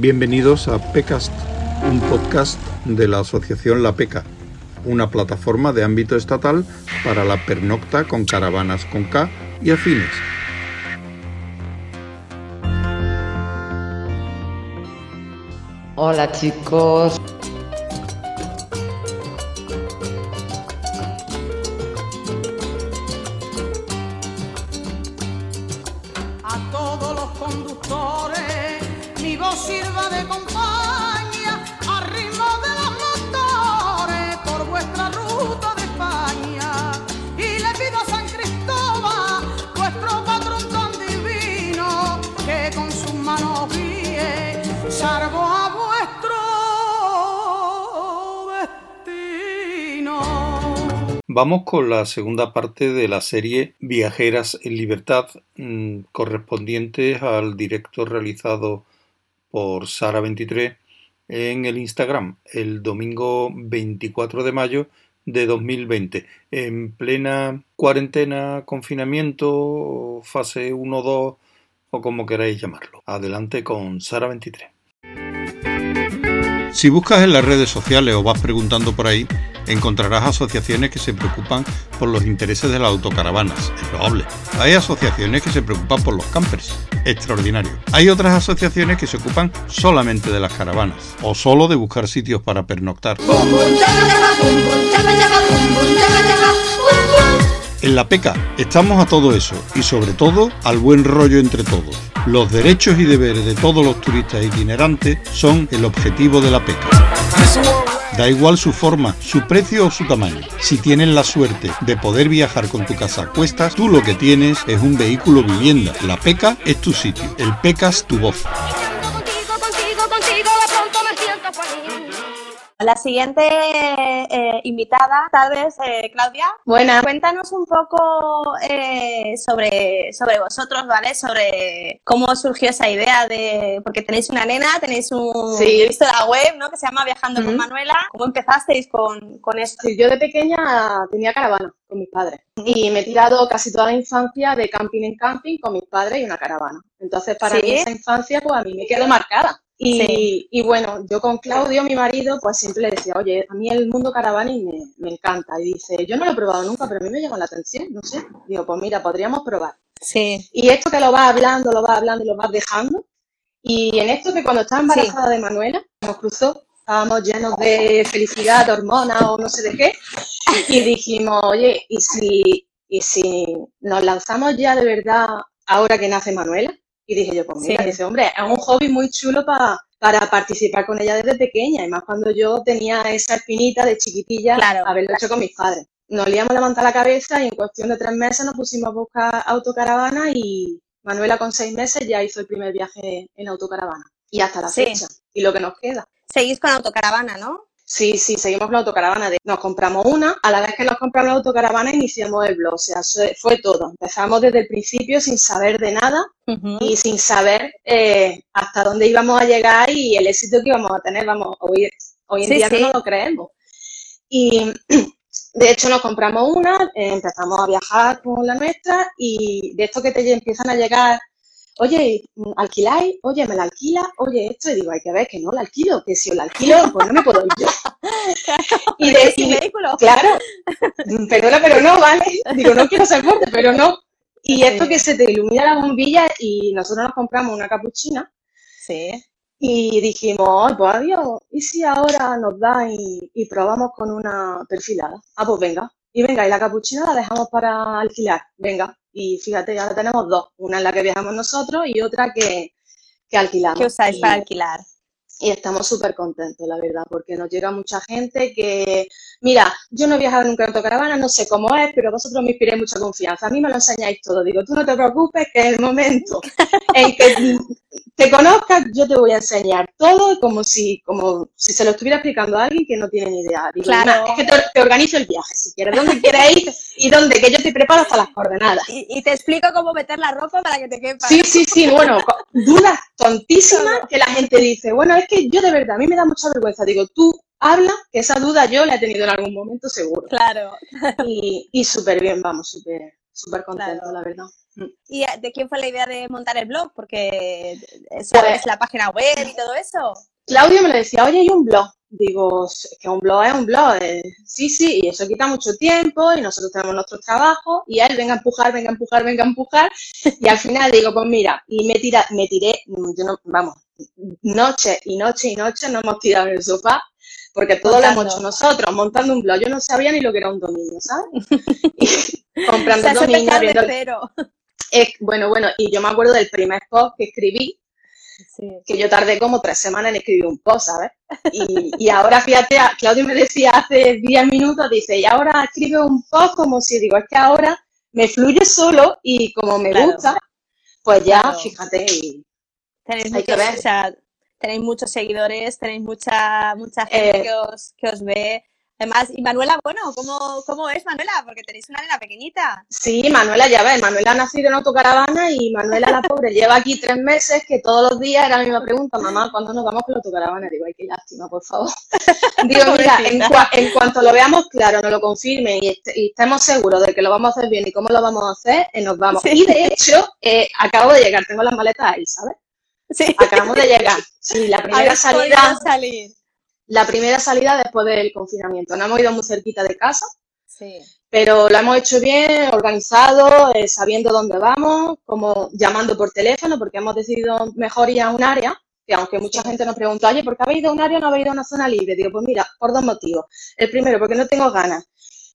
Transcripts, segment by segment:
Bienvenidos a PECAST, un podcast de la Asociación La Peca, una plataforma de ámbito estatal para la pernocta con caravanas con K y afines. Hola chicos. Vamos con la segunda parte de la serie Viajeras en Libertad, mm, correspondientes al directo realizado por Sara23 en el Instagram el domingo 24 de mayo de 2020, en plena cuarentena, confinamiento, fase 1-2 o como queráis llamarlo. Adelante con Sara23. Si buscas en las redes sociales o vas preguntando por ahí, encontrarás asociaciones que se preocupan por los intereses de las autocaravanas, es loable. Hay asociaciones que se preocupan por los campers, extraordinario. Hay otras asociaciones que se ocupan solamente de las caravanas, o solo de buscar sitios para pernoctar. En la PECA estamos a todo eso y sobre todo al buen rollo entre todos. Los derechos y deberes de todos los turistas itinerantes son el objetivo de la PECA. Da igual su forma, su precio o su tamaño. Si tienes la suerte de poder viajar con tu casa a cuestas, tú lo que tienes es un vehículo vivienda. La PECA es tu sitio. El PECA es tu voz. La siguiente eh, invitada, tal vez, eh, Claudia. Buenas. Cuéntanos un poco eh, sobre, sobre vosotros, ¿vale? Sobre cómo surgió esa idea de. Porque tenéis una nena, tenéis un. Sí. He visto la web, ¿no? Que se llama Viajando con. Manuela. ¿Cómo empezasteis con, con esto? Sí, yo de pequeña tenía caravana con mis padres y me he tirado casi toda la infancia de camping en camping con mis padres y una caravana. Entonces, para Sí. mí esa infancia, pues a mí me quedó marcada. Y, Sí. y bueno, yo con Claudio, mi marido, pues siempre le decía, oye, a mí el mundo caravana y me, me encanta. Y dice, yo no lo he probado nunca, pero a mí me llama la atención, no sé. Digo, pues mira, podríamos probar. Sí. Y esto que lo vas hablando, lo vas hablando y lo vas dejando. Y en esto que cuando estaba embarazada de Manuela, nos cruzó, estábamos llenos de felicidad, de hormonas o no sé de qué, y dijimos, oye, ¿y si, ¿y si nos lanzamos ya de verdad ahora que nace Manuela? Y dije yo, pues mira, Sí. dice, hombre, es un hobby muy chulo pa- para participar con ella desde pequeña, y más cuando yo tenía esa espinita de chiquitilla, Claro. haberlo hecho con mis padres. Nos liamos la manta a la cabeza y en cuestión de tres meses nos pusimos a buscar autocaravana y Manuela con seis meses ya hizo el primer viaje en autocaravana. Y hasta la Sí. fecha. Y lo que nos queda. Seguís con autocaravana, ¿no? Sí, sí, seguimos la autocaravana. De, nos compramos una, a la vez que nos compramos la autocaravana iniciamos el blog. O sea, fue, todo. Empezamos desde el principio sin saber de nada y sin saber eh, hasta dónde íbamos a llegar y el éxito que íbamos a tener. Vamos, hoy, hoy en Sí, día sí. no lo creemos. Y de hecho nos compramos una, eh, empezamos a viajar con la nuestra y de esto que te empiezan a llegar, oye, ¿alquiláis? Oye, ¿me la alquila? Oye, esto, y digo, hay que ver que no la alquilo, que si os la alquilo, pues no me puedo ir yo. Y de, ¿Sin y- vehículo? Claro, perdona, pero no, ¿vale? Digo, no quiero ser fuerte, pero no. Y esto que se te ilumina la bombilla y nosotros nos compramos una capuchina Sí. y dijimos, "Ay, pues adiós, ¿y si ahora nos da y, y probamos con una perfilada? Ah, pues venga. Y venga, y la capuchina la dejamos para alquilar, venga. Y fíjate, ahora tenemos dos, una en la que viajamos nosotros y otra que, que alquilamos. ¿Qué usáis para alquilar? y estamos súper contentos, la verdad, porque nos llega mucha gente que, mira, yo no he viajado nunca en autocaravana, no sé cómo es, pero vosotros me inspiráis mucha confianza. A mí me lo enseñáis todo. Digo, tú no te preocupes, que en el momento en que te conozcas, yo te voy a enseñar todo como si, como si se lo estuviera explicando a alguien que no tiene ni idea. Digo, Claro. "Mira, es que te, te organizo el viaje, si quieres, dónde quieres ir y dónde, que yo te preparo hasta las coordenadas. Y, y te explico cómo meter la ropa para que te quepa. Sí, sí, sí, bueno, dudas tontísimas que la gente dice, bueno, es que yo de verdad, a mí me da mucha vergüenza. Digo, tú habla, que esa duda yo la he tenido en algún momento seguro. Claro. Y, y súper bien, vamos, súper súper contento, Claro. la verdad. Mm. ¿Y de quién fue la idea de montar el blog? Porque Pues- sabes la página web y todo eso. Claudio me lo decía, oye, hay un blog. Digo, "Es que un blog es un blog. eh, sí, sí, y eso quita mucho tiempo y nosotros tenemos nuestros trabajos y él venga a empujar, venga a empujar, venga a empujar. Y al final digo, pues mira, y me, tira, me tiré, yo no, vamos, noche y noche y noche nos hemos tirado en el sofá porque todo lo hemos hecho nosotros, montando un blog. Yo no sabía ni lo que era un dominio, ¿sabes? Y O comprando sea, el dominio, cero. eh, bueno, bueno, y yo me acuerdo del primer post que escribí, Sí. que yo tardé como tres semanas en escribir un post, ¿sabes? Y, y ahora, fíjate, Claudio me decía hace 10 minutos, dice, y ahora escribe un post como si, digo, es que ahora me fluye solo y como me Claro. gusta, pues ya, Claro. fíjate, y Tenéis Hay que ver. o sea, tenéis muchos seguidores, tenéis mucha, mucha gente Eh, que, os, que os ve. Además, y Manuela, bueno, ¿cómo, ¿cómo es Manuela? Porque tenéis una nena pequeñita. sí, Manuela, ya ves, Manuela ha nacido en autocaravana y Manuela, la pobre, lleva aquí tres meses que todos los días era la misma pregunta, mamá, ¿cuándo nos vamos con la autocaravana? Digo, ay, qué lástima, por favor. Digo, mira, en, Pobrecita. cua- en cuanto lo veamos claro, nos lo confirmen y, est- y estemos seguros de que lo vamos a hacer bien y cómo lo vamos a hacer, eh, nos vamos. Sí. Y de hecho, eh, acabo de llegar, tengo las maletas ahí, ¿sabes? Sí. Acabamos de llegar. Sí, la primera salida, salir. la primera salida después del confinamiento. No hemos ido muy cerquita de casa, Sí. pero lo hemos hecho bien, organizado, eh, sabiendo dónde vamos, como llamando por teléfono, porque hemos decidido mejor ir a un área, que aunque mucha gente nos pregunta, oye, ¿por qué habéis ido a un área o no habéis ido a una zona libre? Digo, pues mira, por dos motivos. El primero, porque no tengo ganas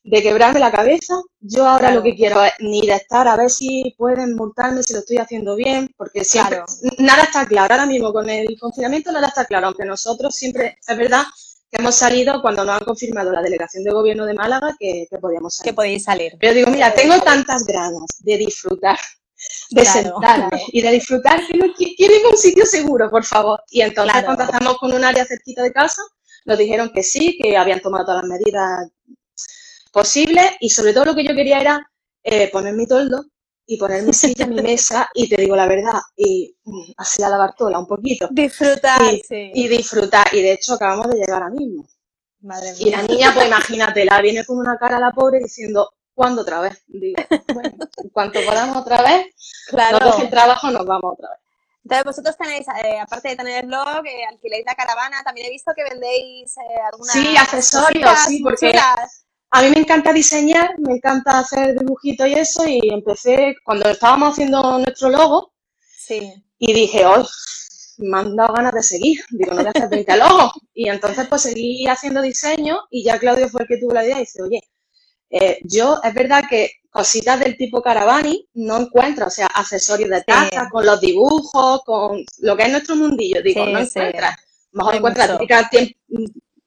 de quebrarme la cabeza. Yo ahora Claro. lo que quiero es ni de estar a ver si pueden multarme, si lo estoy haciendo bien, porque siempre, Claro. nada está claro. Ahora mismo con el confinamiento nada está claro, aunque nosotros siempre, es verdad, que hemos salido cuando nos han confirmado la delegación de gobierno de Málaga que, que podíamos salir. Que podéis salir. Pero digo, mira, tengo tantas ganas de disfrutar, de Claro, sentarme y de disfrutar que no qui- quiero a un sitio seguro, por favor. Y entonces contactamos con un área cerquita de casa, nos dijeron que sí, que habían tomado todas las medidas posibles y sobre todo lo que yo quería era eh, poner mi toldo y poner mi silla, mi mesa y te digo la verdad, y mm, así a la Bartola un poquito. Disfrutar, Y, y disfrutar. Y de hecho acabamos de llegar ahora mismo. Madre Y la niña, pues imagínate, la viene con una cara a la pobre diciendo, ¿cuándo otra vez? Digo, bueno, en cuanto podamos otra vez, Claro. nos el trabajo, nos vamos otra vez. Entonces vosotros tenéis, eh, aparte de tener el blog, eh, alquiláis la caravana, también he visto que vendéis eh, algunas Sí, accesorios, cositas sí, porque-. A mí me encanta diseñar, me encanta hacer dibujitos y eso, y empecé cuando estábamos haciendo nuestro logo, Sí. y dije, ¡oh! Me han dado ganas de seguir. Digo, no voy a hacer 20 logos. Y entonces, pues seguí haciendo diseño, y ya Claudio fue el que tuvo la idea y dice, oye, eh, yo es verdad que cositas del tipo Caravani no encuentro, o sea, accesorios de taza, con los dibujos, con lo que es nuestro mundillo, digo, Sí, no encuentras. Mejor encuentras típica tien-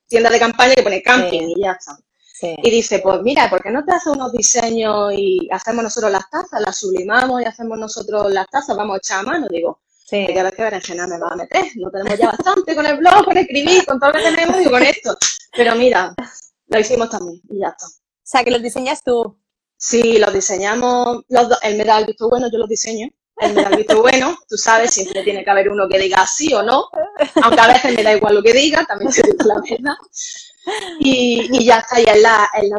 tienda de campaña que pone camping y ya está. Sí. Y dice, pues mira, ¿por qué no te haces unos diseños y hacemos nosotros las tazas, las sublimamos y hacemos nosotros las tazas, vamos a echar a mano? Digo, Sí. hay que ver qué berenjena me va a meter. No tenemos ya bastante con el blog, con escribir, con todo lo que tenemos y con esto. Pero mira, lo hicimos también y ya está. O sea, que los diseñas tú. Sí, los diseñamos, los dos, él me da el visto bueno, yo los diseño. Da el visto bueno, tú sabes, siempre tiene que haber uno que diga sí o no, aunque a veces me da igual lo que diga, también te digo la verdad. Y, y ya está, y él la, él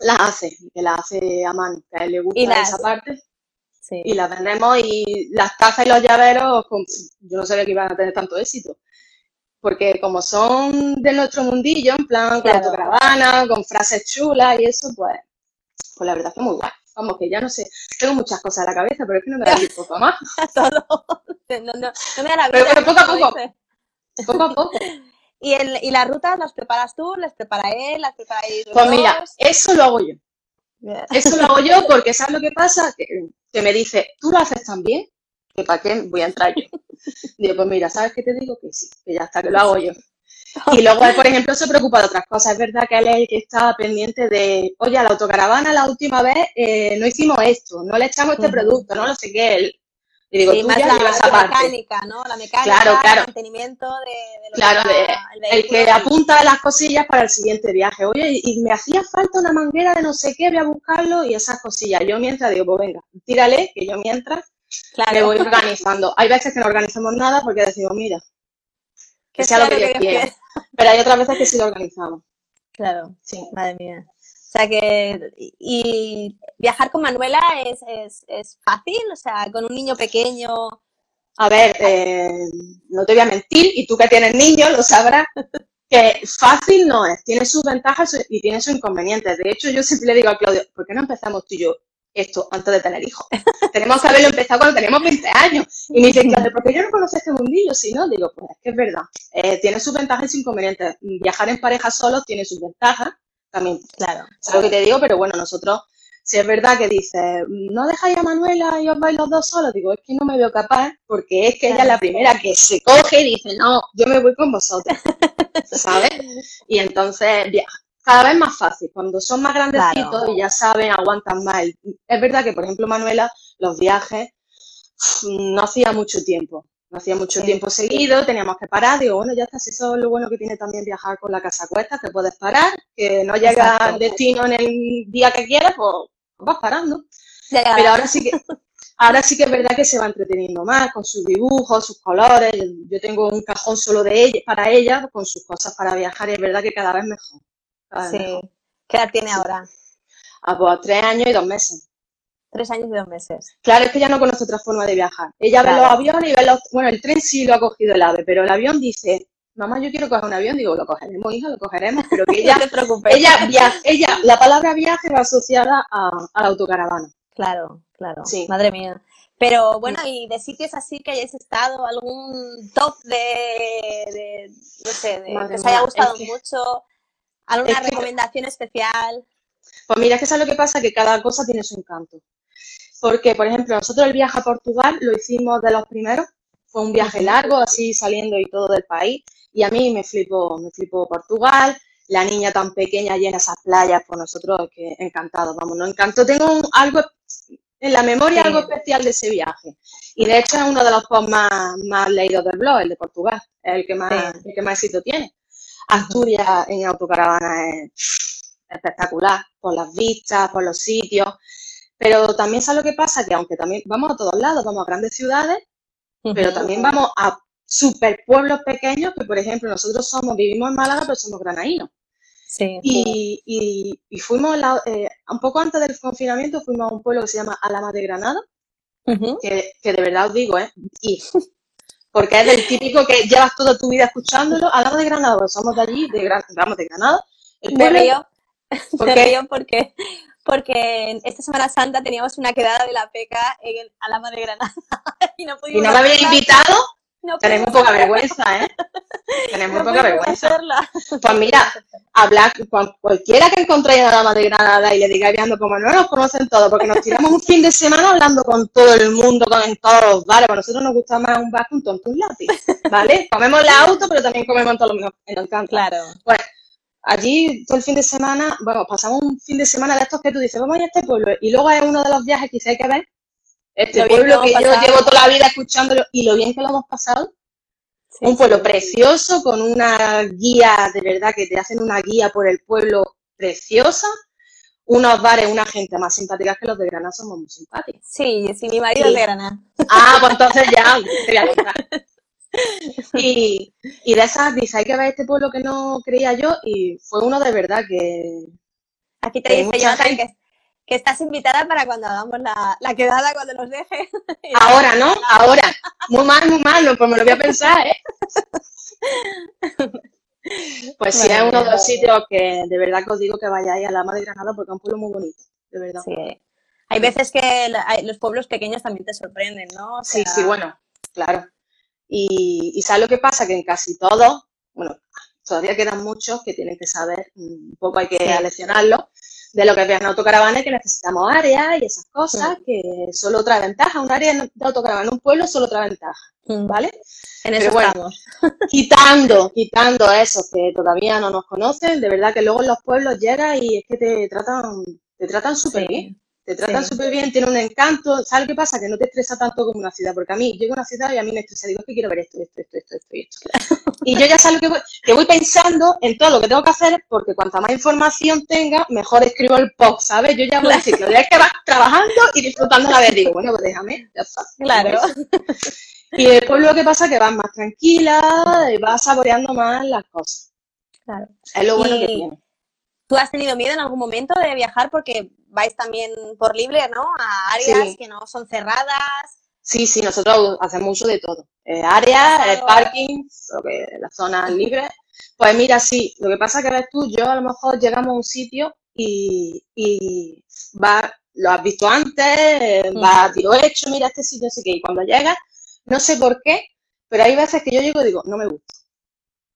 la, hace, que las hace a mano, que a él le gusta Y esa parte. Sí. Y las vendemos y las tazas y los llaveros, yo no sabía que iban a tener tanto éxito. Porque como son de nuestro mundillo, en plan con autocaravana, con frases chulas y eso, pues, pues la verdad es que muy guay. Vamos, que ya no sé, tengo muchas cosas en la cabeza, pero es que no me da tiempo para más. todo. No, no, no me da la Pero vida. poco a poco. Poco a poco. ¿Y, el, ¿Y las rutas las preparas tú? ¿Las prepara él? ¿Las preparáis los Pues mira, eso lo hago yo. Eso lo hago yo porque ¿sabes lo que pasa? Que, que me dice, ¿tú lo haces tan bien? Que para qué voy a entrar yo. Digo, pues mira, ¿sabes qué te digo? Que sí, que ya está, que lo hago yo. Y luego él, por ejemplo, se preocupa de otras cosas. Es verdad que él es el que está pendiente de, oye, a la autocaravana la última vez eh, no hicimos esto, no le echamos este Ujú. producto, no lo sé qué. Él, y digo, Sí, tú más ya la, llevas esa la parte. mecánica, ¿no? La mecánica, Claro, claro. el mantenimiento de, de lo Claro, que el el que apunta las cosillas para el siguiente viaje. Oye, y, y me hacía falta una manguera de no sé qué, voy a buscarlo y esas cosillas. Yo mientras digo, pues venga, tírale, que yo mientras Claro. me voy organizando. Hay veces que no organizamos nada porque decimos, mira, que sea lo que Dios quiera. Pero hay otras veces que sí lo organizamos. Claro, sí. Madre mía. O sea que, y viajar con Manuela es, es, es fácil, o sea, con un niño pequeño. A ver, eh, no te voy a mentir, y tú que tienes niños lo sabrás, que fácil no es, tiene sus ventajas y tiene sus inconvenientes. De hecho, yo siempre le digo a Claudio, ¿por qué no empezamos tú y yo esto antes de tener hijos? Tenemos que haberlo empezado cuando teníamos 20 años. Y me dice, Claudio, ¿por qué yo no conozco este mundillo? Si no, digo, pues es que es verdad. Eh, tiene sus ventajas y sus inconvenientes. Viajar en pareja solo tiene sus ventajas también. Claro. Es lo que te digo, pero bueno, nosotros si es verdad que dice, no dejáis a Manuela y os vais los dos solos, digo, es que no me veo capaz, porque es que ella es la primera que se coge y dice, no, yo me voy con vosotros, ¿sabes? Y entonces, cada vez más fácil, cuando son más grandecitos y ya saben, aguantan más. Es verdad que, por ejemplo, Manuela, los viajes, no hacía mucho tiempo, no hacía mucho tiempo seguido, teníamos que parar, digo, bueno, ya está, si eso es lo bueno que tiene también viajar con la casa cuesta, que puedes parar, que no llega al destino en el día que quieras, pues vas parando. Pero ahora sí que ahora sí que es verdad que se va entreteniendo más con sus dibujos, sus colores. Yo tengo un cajón solo de ella, para ella, con sus cosas para viajar y es verdad que cada vez mejor. Sí. ¿Qué edad tiene ahora? Ah, pues tres años y dos meses. Tres años y dos meses. Claro, es que ella no conoce otra forma de viajar. Ella ve los aviones y ve los... Bueno, el tren sí lo ha cogido el ave, pero el avión dice, mamá, yo quiero coger un avión, digo, lo cogeremos, hija, lo cogeremos, pero que ella, ella, ella, la palabra viaje va asociada a, la autocaravana. Claro, claro. Sí. Madre mía. Pero bueno, y de sitios así que hayáis estado, algún top de, no sé, de, que os haya gustado mucho, alguna recomendación especial. Pues mira, es que es lo que pasa, que cada cosa tiene su encanto. Porque, por ejemplo, nosotros el viaje a Portugal lo hicimos de los primeros, fue un viaje largo, así saliendo y todo del país, y a mí me flipó, me flipó Portugal, la niña tan pequeña llena esas playas, por nosotros que encantado, vamos, nos encantó. Tengo algo en la memoria, algo especial de ese viaje. Y de hecho es uno de los posts más, más leídos del blog, el de Portugal, es el que más, el que más éxito tiene. Asturias en autocaravana es espectacular, por las vistas, por los sitios. Pero también sabes lo que pasa, que aunque también vamos a todos lados, vamos a grandes ciudades, pero también vamos a super pueblos pequeños, que por ejemplo nosotros somos, vivimos en Málaga, pero somos granadinos. Sí. Y, y, fuimos, eh, un poco antes del confinamiento, fuimos a un pueblo que se llama Alama de Granada, que, que, de verdad os digo, ¿eh? Y, porque es del típico que llevas toda tu vida escuchándolo. Alama de Granada, somos de allí, de, vamos, de Granada. El río, ¿por río porque, porque esta Semana Santa teníamos una quedada de la peca en Alama de Granada. y no, ¿Y no me habéis invitado? Tenemos poca vergüenza, ¿eh? Tenemos poca vergüenza. Pues mira, hablar con cualquiera que encontréis a la dama de Granada y le digáis viendo como no nos conocen todos, porque nos tiramos un fin de semana hablando con todo el mundo, con todos los bares. Para nosotros nos gusta más un bar un tonto un lápiz, ¿vale? Comemos el auto, pero también comemos en todos los en Claro. Pues allí todo el fin de semana, bueno, pasamos un fin de semana de estos que tú dices, vamos a ir a este pueblo, y luego es uno de los viajes que hay que ver este pueblo que yo llevo toda la vida escuchándolo y lo bien que lo hemos pasado. un pueblo precioso con una guía, de verdad, que te hacen una guía por el pueblo preciosa. Unos bares, una gente más simpática que los de Granada, somos muy simpáticos. Sí, sí, mi marido es de Granada. Ah, pues entonces ya, te voy a contar. Y, y de esas, dice, hay que ver este pueblo que no creía yo y fue uno de verdad que... Aquí te dice Jonathan que, que estás invitada para cuando hagamos la, la quedada, cuando nos deje. Ahora, ¿no? Ahora. Muy mal, muy mal, pues me lo voy a pensar, ¿eh? Pues sí, es uno de los sitios que de verdad que os digo que vayáis a la Madre de Granada porque es un pueblo muy bonito, de verdad. Sí. Hay veces que los pueblos pequeños también te sorprenden, ¿no? Sí, sí, bueno, claro. Y, y ¿sabes lo que pasa? Que en casi todos, bueno, todavía quedan muchos que tienen que saber, un poco hay que sí de lo que es viajar en autocaravana que necesitamos áreas y esas cosas, que solo otra ventaja. Un área de autocaravana en un pueblo solo otra ventaja, mm. ¿vale? En eso estamos. quitando, quitando a esos que todavía no nos conocen, de verdad que luego en los pueblos llegas y es que te tratan, te tratan súper bien. Te tratan súper bien, tiene un encanto. ¿Sabes qué pasa? Que no te estresa tanto como una ciudad, porque a mí llego a una ciudad y a mí me estresa. Digo, es que quiero ver esto, esto, esto, esto, esto y esto. Y yo ya sé lo que voy, que voy pensando en todo lo que tengo que hacer, porque cuanta más información tenga, mejor escribo el post, ¿sabes? Yo ya voy a decir, es que vas trabajando y disfrutando a la vez. Digo, bueno, pues déjame, ya está. Claro. Y después lo que pasa es que vas más tranquila, y vas saboreando más las cosas. Claro. Es lo bueno que tiene. ¿Tú has tenido miedo en algún momento de viajar porque vais también por libre, ¿no? A áreas que no son cerradas. Sí, sí, nosotros hacemos uso de todo. Eh, áreas, eh, parkings, las zonas libres. Pues mira, sí, lo que pasa es que ves tú, yo a lo mejor llegamos a un sitio y, y va, lo has visto antes, va a tiro hecho, mira este sitio, así que y cuando llegas, no sé por qué, pero hay veces que yo llego y digo, no me gusta.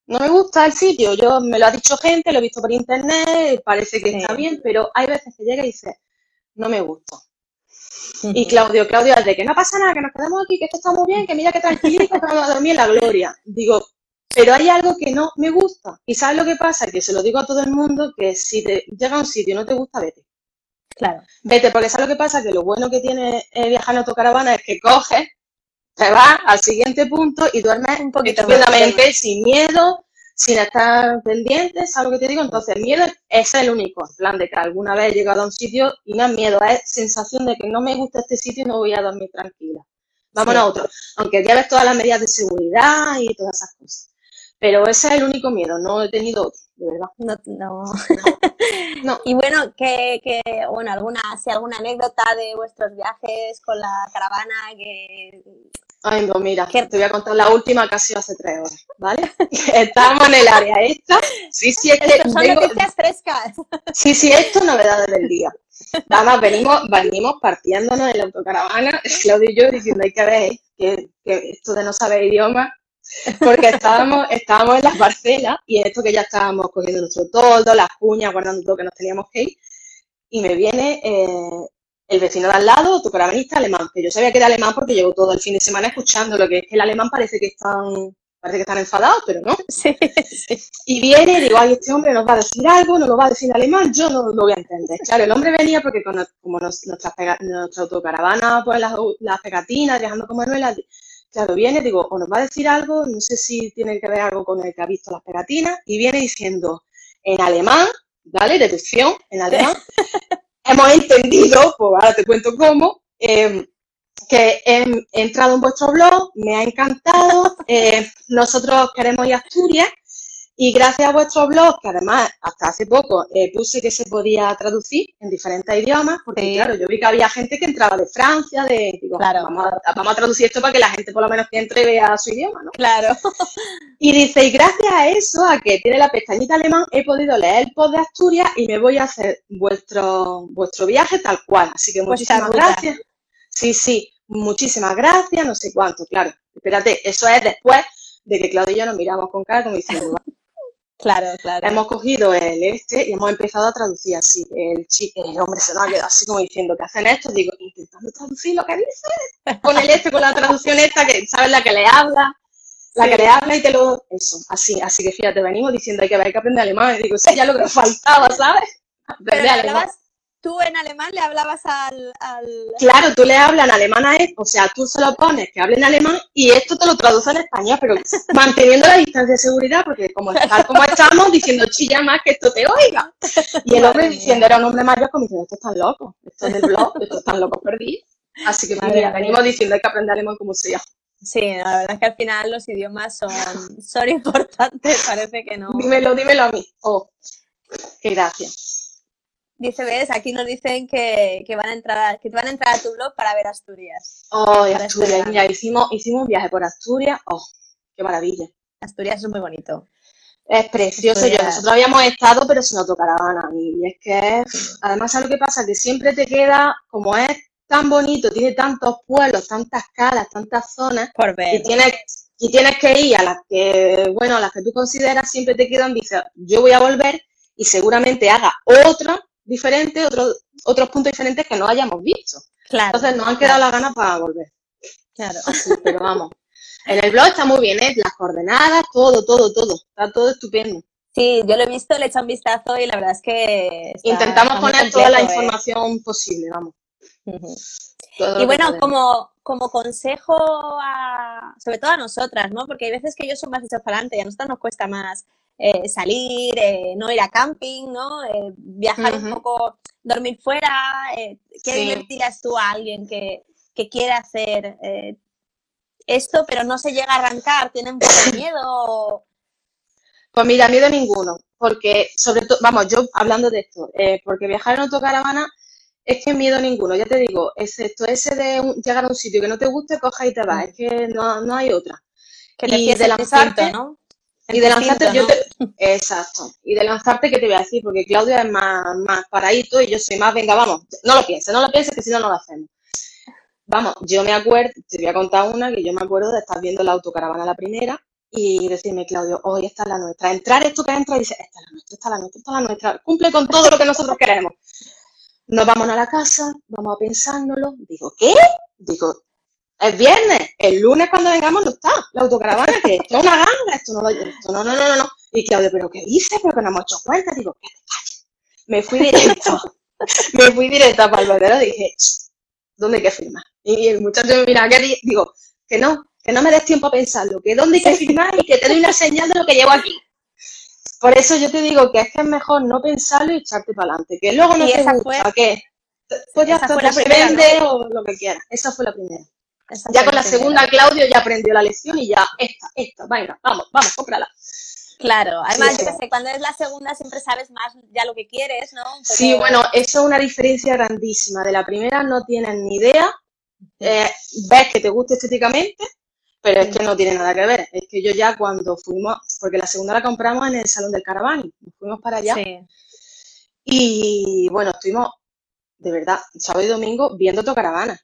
No me gusta el sitio, yo me lo ha dicho gente, lo he visto por internet, parece que está bien, pero hay veces que llega y dice, no me gusta. Y Claudio, Claudio, de que no pasa nada, que nos quedamos aquí, que esto está muy bien, que mira que tranquilito, que vamos a dormir en la gloria. Digo, pero hay algo que no me gusta. ¿Y sabes lo que pasa? Que se lo digo a todo el mundo, que si te llega a un sitio y no te gusta, vete. Claro. Vete, porque ¿sabes lo que pasa? Que lo bueno que tiene eh, viajar en autocaravana es que coges, te vas al siguiente punto y duermes un poquito sin miedo, sin estar pendiente, ¿sabes lo que te digo? Entonces, el miedo es el único, en plan de que alguna vez he llegado a un sitio y no es miedo, es sensación de que no me gusta este sitio y no voy a dormir tranquila. Vámonos a otro. Aunque ya ves todas las medidas de seguridad y todas esas cosas. Pero ese es el único miedo, no he tenido otro, de verdad. No, no. y bueno, que, que, bueno, alguna, si alguna anécdota de vuestros viajes con la caravana que Ay, no, mira, te voy a contar la última casi hace tres horas, ¿vale? Estamos en el área esta. Sí, sí, es que. son noticias frescas. Sí, sí, esto es novedades del día. Nada venimos, venimos partiéndonos en la autocaravana, Claudio y yo, diciendo, hay que ver que, que esto de no saber idioma porque estábamos, estábamos en las parcelas y esto que ya estábamos cogiendo nuestro toldo, las cuñas, guardando todo que nos teníamos que ir, y me viene eh, el vecino de al lado, tu caravanista alemán, que yo sabía que era alemán porque llevo todo el fin de semana escuchando lo que es que el alemán parece que están parece que están enfadados, pero no. Sí, Y viene y digo, ay, este hombre nos va a decir algo, no lo va a decir en alemán, yo no lo voy a entender. Claro, el hombre venía porque como nuestra, nuestra autocaravana, pues las, las pegatinas, viajando con Manuela, Claro, viene, digo, o nos va a decir algo, no sé si tiene que ver algo con el que ha visto las pegatinas, y viene diciendo en alemán, ¿vale? Deducción, en alemán. Hemos entendido, pues ahora te cuento cómo, em, que he, entrado en vuestro blog, me ha encantado, eh, nosotros queremos ir a Asturias y gracias a vuestro blog, que además hasta hace poco eh, puse que se podía traducir en diferentes idiomas, porque claro, yo vi que había gente que entraba de Francia, de, digo, claro. vamos, a, traducir esto para que la gente por lo menos que entre vea su idioma, ¿no? Claro. Y dice, y gracias a eso, a que tiene la pestañita alemán, he podido leer el post de Asturias y me voy a hacer vuestro, vuestro viaje tal cual. Así que muchísimas gracias. Sí, sí, muchísimas gracias, no sé cuánto, claro. Espérate, eso es después de que Claudio y yo nos miramos con cara como diciendo, Claro, claro. Hemos cogido el este y hemos empezado a traducir así. El chico, el hombre se nos ha quedado así como diciendo que hacen esto. Digo, intentando traducir lo que dice. Con el este, con la traducción esta, que sabes la que le habla, la que le habla y te lo. Eso, así. Así que fíjate, venimos diciendo hay que, hay que aprender alemán. Y digo, sí, ya lo que nos faltaba, ¿sabes? Aprender alemán tú en alemán le hablabas al, Claro, tú le hablas en alemán a él, o sea, tú se lo pones que hable en alemán y esto te lo traduce en español, pero manteniendo distancia de seguridad, porque como, tal como estamos, diciendo chilla más que esto te oiga. Y el hombre diciendo, era un hombre mayor, como diciendo, esto están locos, esto es el blog, esto están locos perdidos. Así que mira, venimos diciendo hay que aprender alemán como sea. Sí, la verdad es que al final los idiomas son, son importantes, parece que no. Dímelo, dímelo a mí. Oh, qué gracias. Dice, ves, aquí nos dicen que, que, van a entrar, que van a entrar a tu blog para ver Asturias. Oh, Asturias, mira, hicimos, hicimos un viaje por Asturias. Oh, qué maravilla. Asturias es muy bonito. Es precioso. Yo, nosotros habíamos estado, pero sin autocaravana. Y es que, además, ¿sabes lo que pasa? Que siempre te queda, como es tan bonito, tiene tantos pueblos, tantas calas, tantas zonas. Por ver. Y tienes, y tienes que ir a las que, bueno, a las que tú consideras siempre te quedan, dices, yo voy a volver y seguramente haga otra diferentes, otros, otros puntos diferentes que no hayamos visto. Claro, Entonces nos han quedado las ganas para volver. Claro. pero vamos. En el blog está muy bien, ¿eh? las coordenadas, todo, todo, todo. Está todo estupendo. Sí, yo lo he visto, le he echado un vistazo y la verdad es que... Intentamos poner toda la ¿eh? información posible, vamos. y bueno, como, como consejo a, sobre todo a nosotras, ¿no? Porque hay veces que yo soy más desafiante y a nosotras nos cuesta más eh, salir, eh, no ir a camping, ¿no? Eh, viajar un poco, dormir fuera. ¿Qué le dirías tú a alguien que, que quiere hacer esto, pero no se llega a arrancar, tienen un poco de miedo. Pues mira, miedo ninguno, porque sobre todo, vamos, yo hablando de esto, eh, porque viajar en autocaravana es que miedo ninguno, ya te digo, excepto ese de llegar a un sitio que no te guste, coja y te vas, es que no, no hay otra. Que y de lanzarte, ¿no? Y de lanzarte, yo te, exacto, y de lanzarte, ¿qué te voy a decir? Porque Claudia es más, más paradito y yo soy más, venga, vamos, no lo pienses, no lo pienses, que si no, no lo hacemos. Vamos, yo me acuerdo, te voy a contar una que yo me acuerdo de estar viendo la autocaravana la primera y decirme, Claudio, hoy esta es la nuestra. Entrar esto que entra y dice, esta es la nuestra, esta es la nuestra, esta es la nuestra. Cumple con todo lo que nosotros queremos. Nos vamos a la casa, vamos a pensándolo. Digo, ¿qué? Digo, es viernes, el lunes cuando vengamos no está la autocaravana, que esto es una ganga, esto no lo esto no, no, no, no, Y Claudio, ¿pero qué dices? Porque no hemos hecho cuenta. Digo, que calles. Me fui directo, me fui directo para el verdadero dije, ¿dónde hay que firmar? Y el muchacho me mira, ¿qué digo? Que no, que no me des tiempo a pensarlo, que dónde hay que firmar y que te doy una señal de lo que llevo aquí. Por eso yo te digo que es que es mejor no pensarlo y echarte para adelante. Que luego no te gusta, fue, ¿qué? Pues ya se vende o lo que quieras. Esa fue la primera. ya con la segunda, Claudio ya aprendió la lección y ya, esta, esta, venga, vamos, vamos, cómprala. Claro, además, yo que sé, cuando es la segunda siempre sabes más ya lo que quieres, ¿no? Sí, bueno, eso es una diferencia grandísima. De la primera no tienes ni idea, eh, ves que te gusta estéticamente, pero es que no tiene nada que ver. Es que yo ya cuando fuimos, porque la segunda la compramos en el Salón del Caravani, nos fuimos para allá. Y bueno, estuvimos, de verdad, sábado y domingo viendo autocaravana.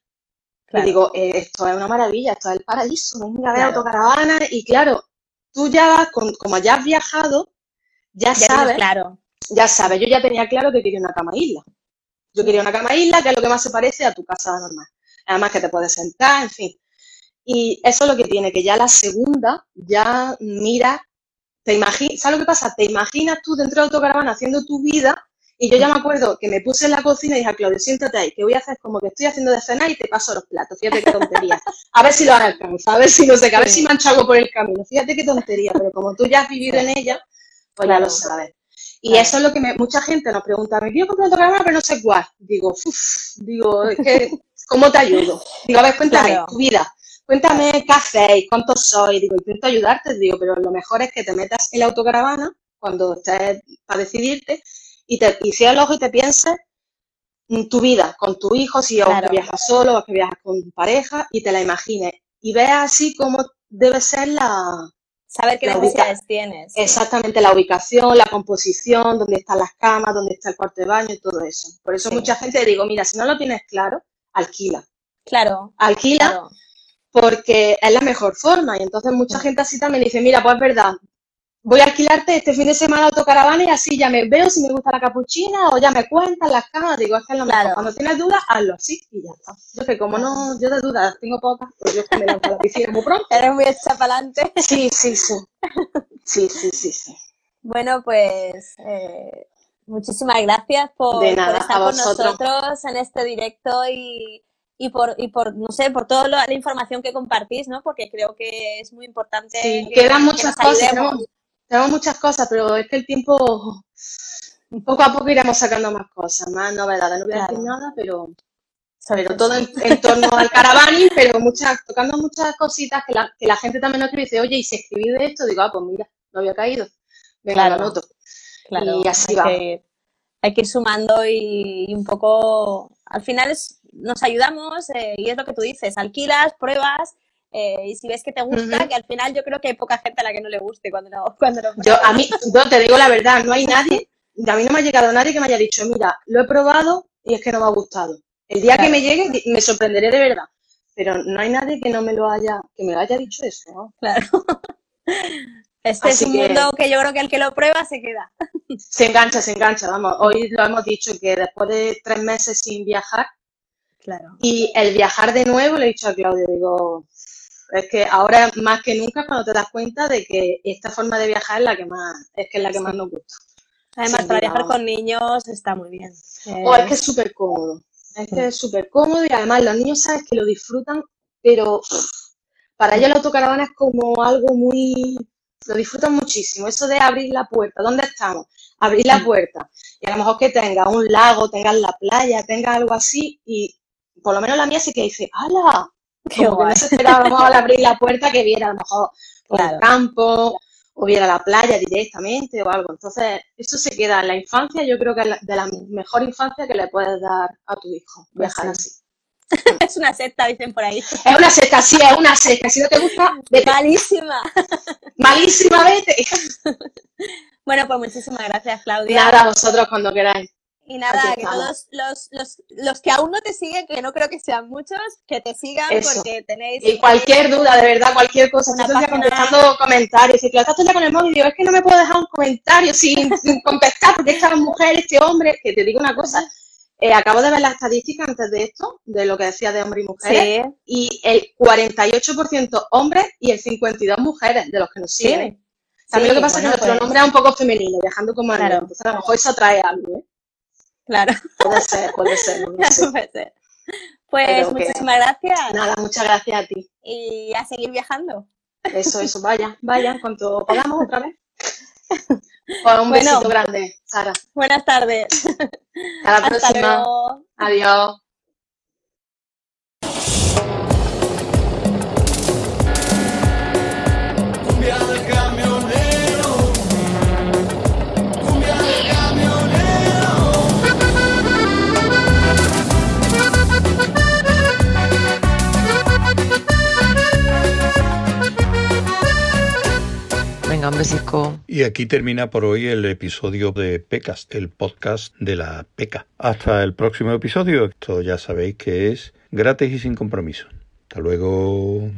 Y digo, eh, esto es una maravilla, esto es el paraíso, venga a ver autocaravana. Y claro, tú ya, como ya has viajado, ya, sabes. Claro. Ya sabes, yo ya tenía claro que quería una cama isla. Yo quería una cama isla, que es lo que más se parece a tu casa normal. Además que te puedes sentar, en fin. Y eso es lo que tiene, que ya la segunda, ya mira, te imaginas, ¿sabes lo que pasa? Te imaginas tú dentro de autocaravana haciendo tu vida y yo ya me acuerdo que me puse en la cocina y dije a Claudio, siéntate ahí, que voy a hacer como que estoy haciendo de cenar y te paso los platos. Fíjate qué tontería. A ver si lo hará alcanza, a ver si no sé, a ver si mancho algo por el camino. Fíjate qué tontería, pero como tú ya has vivido en ella, pues ya lo sabes. Y eso es lo que mucha gente nos pregunta, me quiero comprar autocaravana, pero no sé cuál. Digo, uff, digo, es que, ¿cómo te ayudo? Digo, a ver, cuéntame tu vida cuéntame qué hacéis, cuántos sois, digo, intento ayudarte, digo, pero lo mejor es que te metas en la autocaravana cuando estés para decidirte y, te, y cierres el ojo y te pienses en tu vida, con tu hijo, si o que viajas solo o que viajas con tu pareja y te la imagines y veas así cómo debe ser la... Saber qué necesidades tienes. Exactamente, la ubicación, la composición, dónde están las camas, dónde está el cuarto de baño y todo eso. Por eso mucha gente digo, mira, si no lo tienes claro, alquila. Claro. Alquila porque es la mejor forma. Y entonces mucha gente así también dice, mira, pues es verdad, voy a alquilarte este fin de semana autocaravana y así ya me veo si me gusta la capuchina o ya me cuentan las camas. Digo, es que es lo mejor. Cuando tienes dudas, hazlo así y ya está. Yo que como no, yo de dudas tengo pocas, pues yo me lanzo a la piscina muy pronto. Eres muy adelante. Sí, sí, sí. Sí, sí, sí, sí. Bueno, pues eh, muchísimas gracias por, estar con nosotros en este directo y y por, y por, no sé, por toda la, información que compartís, ¿no? Porque creo que es muy importante. Sí, quedan muchas cosas, tenemos, muchas cosas, pero es que el tiempo, poco a poco iremos sacando más cosas, más novedades. No voy a decir nada, pero, pero todo en, torno al caravaning, pero muchas, tocando muchas cositas que la, que la gente también nos escribe y dice, oye, y si escribí de esto, digo, ah, pues mira, no había caído. Venga, lo anoto. Claro, y así va. hay que ir sumando y, y un poco, al final es nos ayudamos eh, y es lo que tú dices, alquilas, pruebas eh, y si ves que te gusta, que al final yo creo que hay poca gente a la que no le guste cuando no, cuando Yo, a mí, yo te digo la verdad, no hay nadie, a mí no me ha llegado nadie que me haya dicho, mira, lo he probado y es que no me ha gustado. El día que me llegue me sorprenderé de verdad, pero no hay nadie que no me lo haya, que me lo haya dicho eso. Claro. Este es un mundo que yo creo que el que lo prueba se queda. Se engancha, se engancha, vamos. Hoy lo hemos dicho que después de tres meses sin viajar, y el viajar de nuevo, le he dicho a Claudio, digo, es que ahora más que nunca cuando te das cuenta de que esta forma de viajar es la que más, es que es la que más nos gusta. Además, para viajar con niños está muy bien. O es que es súper cómodo. Es que es súper cómodo y además los niños sabes que lo disfrutan, pero para ellos la autocaravana es como algo muy... Lo disfrutan muchísimo. Eso de abrir la puerta, ¿dónde estamos? Abrir la puerta. Y a lo mejor que tenga un lago, tengas la playa, tenga algo así y por lo menos la mía sí que dice, ¡hala! como que no se esperábamos al abrir la puerta que viera a lo mejor por el campo o viera la playa directamente o algo. Entonces, eso se queda en la infancia, yo creo que es de la mejor infancia que le puedes dar a tu hijo, pues viajar así. es una secta, dicen por ahí. Es una secta, sí, es una secta. Si no te gusta, vete. Malísima. Malísima, vete. bueno, pues muchísimas gracias, Claudia. Nada, vosotros cuando queráis. Y nada, que todos los, los, los, que aún no te siguen, que no creo que sean muchos, que te sigan porque tenéis... Y cualquier duda, de verdad, cualquier cosa. Estoy contestando comentarios. Y que estás ya con el móvil y digo, es que no me puedo dejar un comentario sin, contestar porque esta mujer, este hombre, que te digo una cosa, eh, acabo de ver la estadística antes de esto, de lo que decía de hombres y mujeres, y el 48% hombres y el 52% mujeres de los que nos siguen. También lo que pasa es que nuestro pues nombre es un poco femenino, viajando como claro. entonces a lo mejor eso atrae algo, ¿eh? Claro. Puede ser, puede ser. puede ser. Pues muchísimas gracias. Nada, muchas gracias a ti. Y a seguir viajando. Eso, eso, vaya, vaya, en cuanto podamos otra vez. Pues un besito grande, Sara. Buenas tardes. Hasta la próxima. Adiós. Y aquí termina por hoy el episodio de PECAS, el podcast de la PECA. Hasta el próximo episodio. Esto ya sabéis que es gratis y sin compromiso. Hasta luego.